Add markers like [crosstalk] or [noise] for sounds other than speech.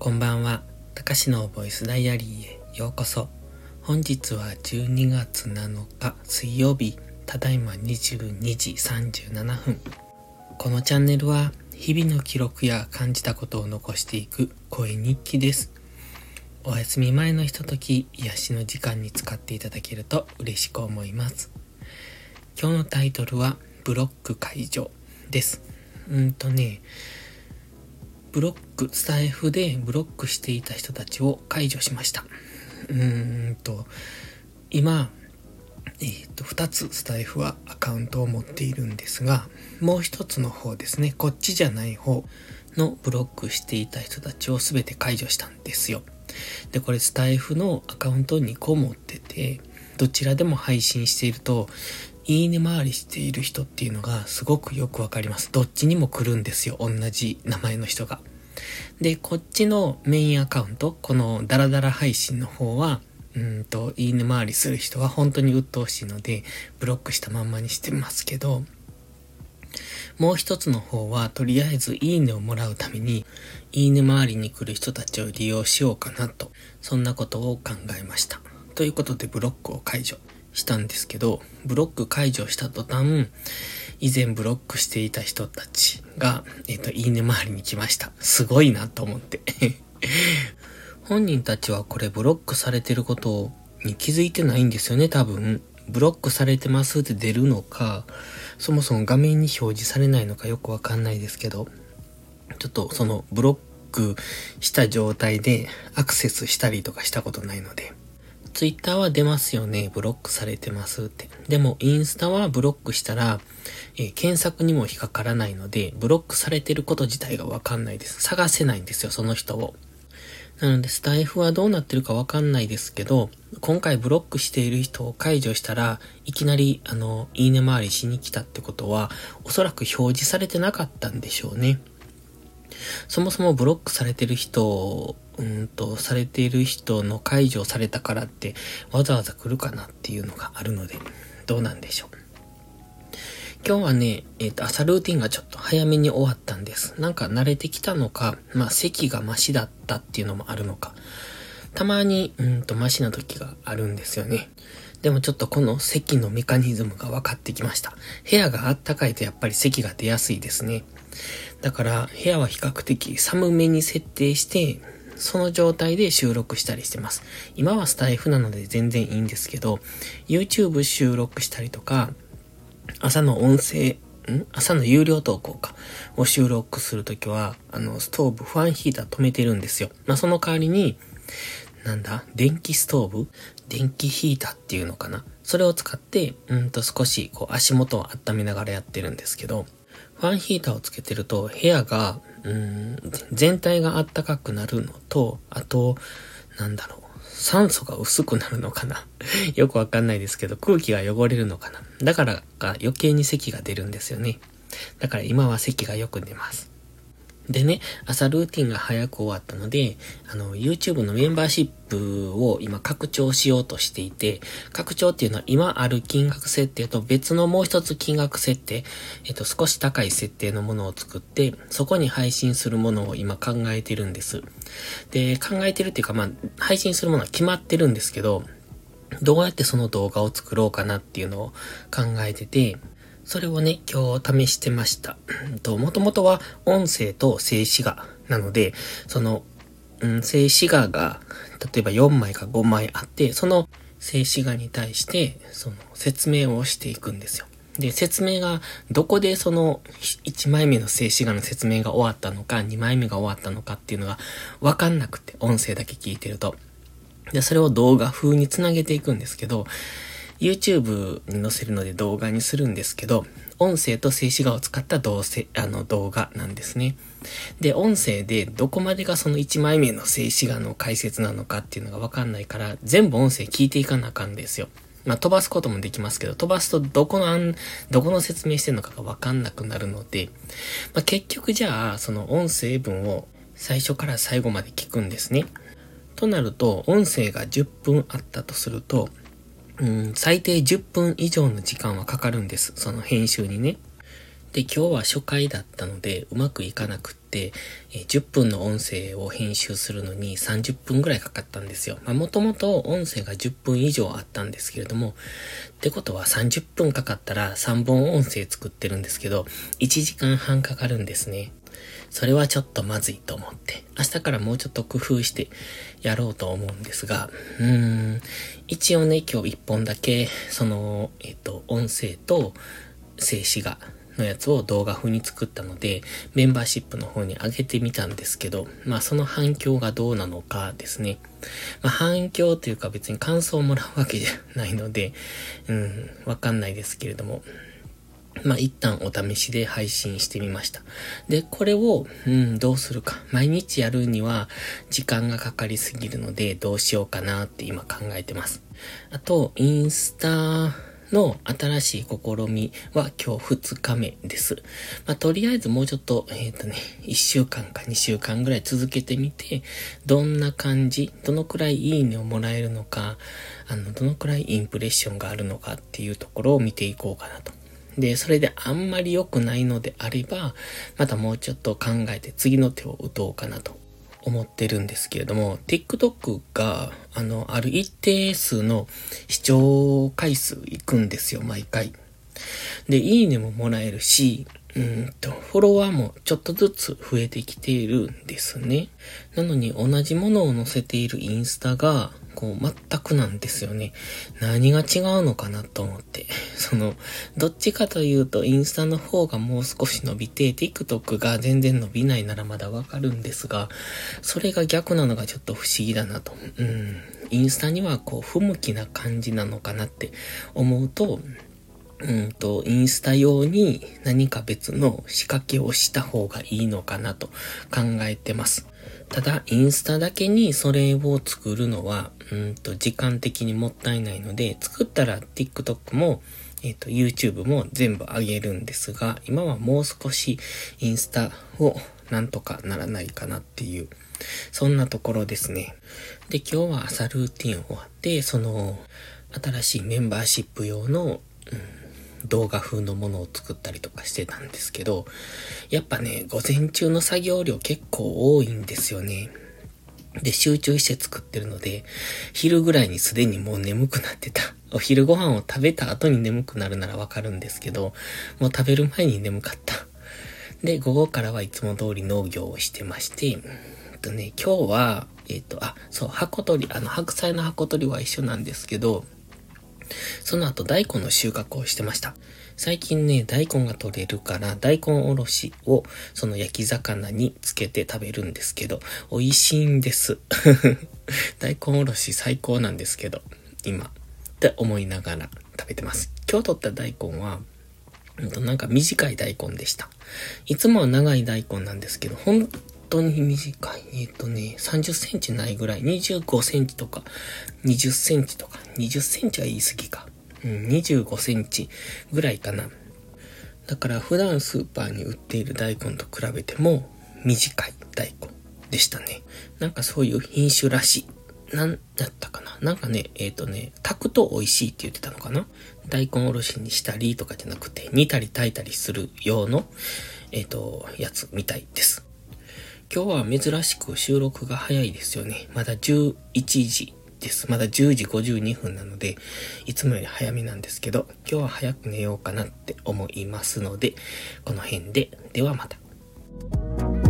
こんばんは。たかしのボイスダイアリーへようこそ。本日は12月7日水曜日、ただいま22時37分。このチャンネルは日々の記録や感じたことを残していく声日記です。お休み前のひととき、癒しの時間に使っていただけると嬉しく思います。今日のタイトルは、ブロック解除です。うんとね、ブロック、スタイフでブロックしていた人たちを解除しました。うーんと、今、えっ、ー、と、2つスタイフはアカウントを持っているんですが、もう一つの方ですね、こっちじゃない方のブロックしていた人たちを全て解除したんですよ。で、これスタイフのアカウント2個持ってて、どちらでも配信していると、いいね回りしている人っていうのがすごくよくわかります。どっちにも来るんですよ。同じ名前の人が。で、こっちのメインアカウント、このダラダラ配信の方は、うんと、いいね回りする人は本当に鬱陶しいので、ブロックしたまんまにしてますけど、もう一つの方は、とりあえずいいねをもらうために、いいね回りに来る人たちを利用しようかなと、そんなことを考えました。ということで、ブロックを解除。したんですけど、ブロック解除した途端、以前ブロックしていた人たちが、えっ、ー、と、いいね回りに来ました。すごいなと思って [laughs] 本人たちはこれブロックされてることに気づいてないんですよね、多分。ブロックされてますって出るのか、そもそも画面に表示されないのかよくわかんないですけど、ちょっとそのブロックした状態でアクセスしたりとかしたことないので、ツイッターは出ますよね。ブロックされてますって。でも、インスタはブロックしたら、えー、検索にも引っかからないので、ブロックされてること自体がわかんないです。探せないんですよ、その人を。なので、スタイフはどうなってるかわかんないですけど、今回ブロックしている人を解除したら、いきなり、あの、いいね回りしに来たってことは、おそらく表示されてなかったんでしょうね。そもそもブロックされてる人うんと、されている人の解除されたからってわざわざ来るかなっていうのがあるので、どうなんでしょう。今日はね、えっ、ー、と、朝ルーティンがちょっと早めに終わったんです。なんか慣れてきたのか、まあ席がマシだったっていうのもあるのか、たまに、うんとマシな時があるんですよね。でもちょっとこの席のメカニズムが分かってきました。部屋があったかいとやっぱり席が出やすいですね。だから部屋は比較的寒めに設定して、その状態で収録したりしてます。今はスタイフなので全然いいんですけど、YouTube 収録したりとか、朝の音声、ん？朝の有料投稿か、を収録するときは、あの、ストーブ、ファンヒーター止めてるんですよ。まあ、その代わりに、なんだ？電気ストーブ？電気ヒーターっていうのかな？それを使って、うんと少し、こう、足元を温めながらやってるんですけど、ファンヒーターをつけてると、部屋が、うん、全体があったかくなるのと、あと、なんだろう。酸素が薄くなるのかな [laughs] よくわかんないですけど、空気が汚れるのかなだからか余計に咳が出るんですよね。だから今は咳がよく出ます。でね、朝ルーティンが早く終わったので、あの、YouTube のメンバーシップを今拡張しようとしていて、拡張っていうのは今ある金額設定と別のもう一つ金額設定、えっと、少し高い設定のものを作って、そこに配信するものを今考えてるんです。で、考えてるっていうか、まあ、配信するものは決まってるんですけど、どうやってその動画を作ろうかなっていうのを考えてて、それをね、今日試してました。と、もともとは音声と静止画なので、その、うん、静止画が、例えば4枚か5枚あって、その静止画に対して、その説明をしていくんですよ。で、説明が、どこでその1枚目の静止画の説明が終わったのか、2枚目が終わったのかっていうのがわかんなくて、音声だけ聞いてると。で、それを動画風につなげていくんですけど、YouTube に載せるので動画にするんですけど、音声と静止画を使った動あの動画なんですね。で、音声でどこまでがその1枚目の静止画の解説なのかっていうのがわかんないから、全部音声聞いていかなあかんですよ。まあ、飛ばすこともできますけど、飛ばすとどこの、どこの説明してるのかがわかんなくなるので、まあ、結局じゃあ、その音声文を最初から最後まで聞くんですね。となると、音声が10分あったとすると、うん、最低10分以上の時間はかかるんです。その編集にね。で、今日は初回だったので、うまくいかなくって、え10分の音声を編集するのに30分ぐらいかかったんですよ。まあ、もともと音声が10分以上あったんですけれども、ってことは30分かかったら3本音声作ってるんですけど、1時間半かかるんですね。それはちょっとまずいと思って、明日からもうちょっと工夫してやろうと思うんですが、うーん、一応ね、今日1本だけ、その、えっ、と、音声と静止画のやつを動画風に作ったので、メンバーシップの方に上げてみたんですけど、まあその反響がどうなのかですね。まあ反響というか別に感想をもらうわけじゃないので、うん、わかんないですけれども、まあ、一旦お試しで配信してみました。で、これを、うん、どうするか。毎日やるには時間がかかりすぎるので、どうしようかなって今考えてます。あと、インスタの新しい試みは今日2日目です。まあ、とりあえずもうちょっと、えっ、ー、とね、1週間か2週間ぐらい続けてみて、どんな感じ、どのくらいいいねをもらえるのか、あの、どのくらいインプレッションがあるのかっていうところを見ていこうかなとで、それであんまり良くないのであれば、またもうちょっと考えて次の手を打とうかなと思ってるんですけれども、TikTok が、あの、ある一定数の視聴回数いくんですよ、毎回。で、いいねももらえるし、うんと、フォロワーもちょっとずつ増えてきているんですね。なのに同じものを載せているインスタが、こう、全くなんですよね。何が違うのかなと思って。[laughs] その、どっちかというと、インスタの方がもう少し伸びて、TikTok が全然伸びないならまだわかるんですが、それが逆なのがちょっと不思議だなと。うん。インスタにはこう、不向きな感じなのかなって思うと、うんと、インスタ用に何か別の仕掛けをした方がいいのかなと考えてます。ただ、インスタだけにそれを作るのは、うんと、時間的にもったいないので、作ったら TikTok も、えっ、ー、と、YouTube も全部上げるんですが、今はもう少しインスタをなんとかならないかなっていう、そんなところですね。で、今日は朝ルーティン終わって、その、新しいメンバーシップ用の、うん動画風のものを作ったりとかしてたんですけど、やっぱね、午前中の作業量結構多いんですよね。で、集中して作ってるので、昼ぐらいにすでにもう眠くなってた。[laughs] お昼ご飯を食べた後に眠くなるならわかるんですけど、もう食べる前に眠かった。で、午後からはいつも通り農業をしてまして、えっとね、今日は、えっと、あ、そう、箱取り、あの、白菜の箱取りは一緒なんですけど、その後大根の収穫をしてました。最近ね、大根が取れるから大根おろしをその焼き魚につけて食べるんですけど、美味しいんです。[laughs] 大根おろし最高なんですけど、今。って思いながら食べてます。今日取った大根は、なんか短い大根でした。いつもは長い大根なんですけど、本当に短い。えっ、とね、30センチないぐらい。25センチとか、20センチとか、20センチは言い過ぎか。うん、25センチぐらいかな。だから普段スーパーに売っている大根と比べても短い大根でしたね。なんかそういう品種らしい。なんだったかななんかね、えっ、ー、とね、炊くと美味しいって言ってたのかな大根おろしにしたりとかじゃなくて、煮たり炊いたりする用の、えっ、ー、と、やつみたいです。今日は珍しく収録が早いですよね。まだ11時です。まだ10時52分なので、いつもより早めなんですけど、今日は早く寝ようかなって思いますので、この辺で、ではまた。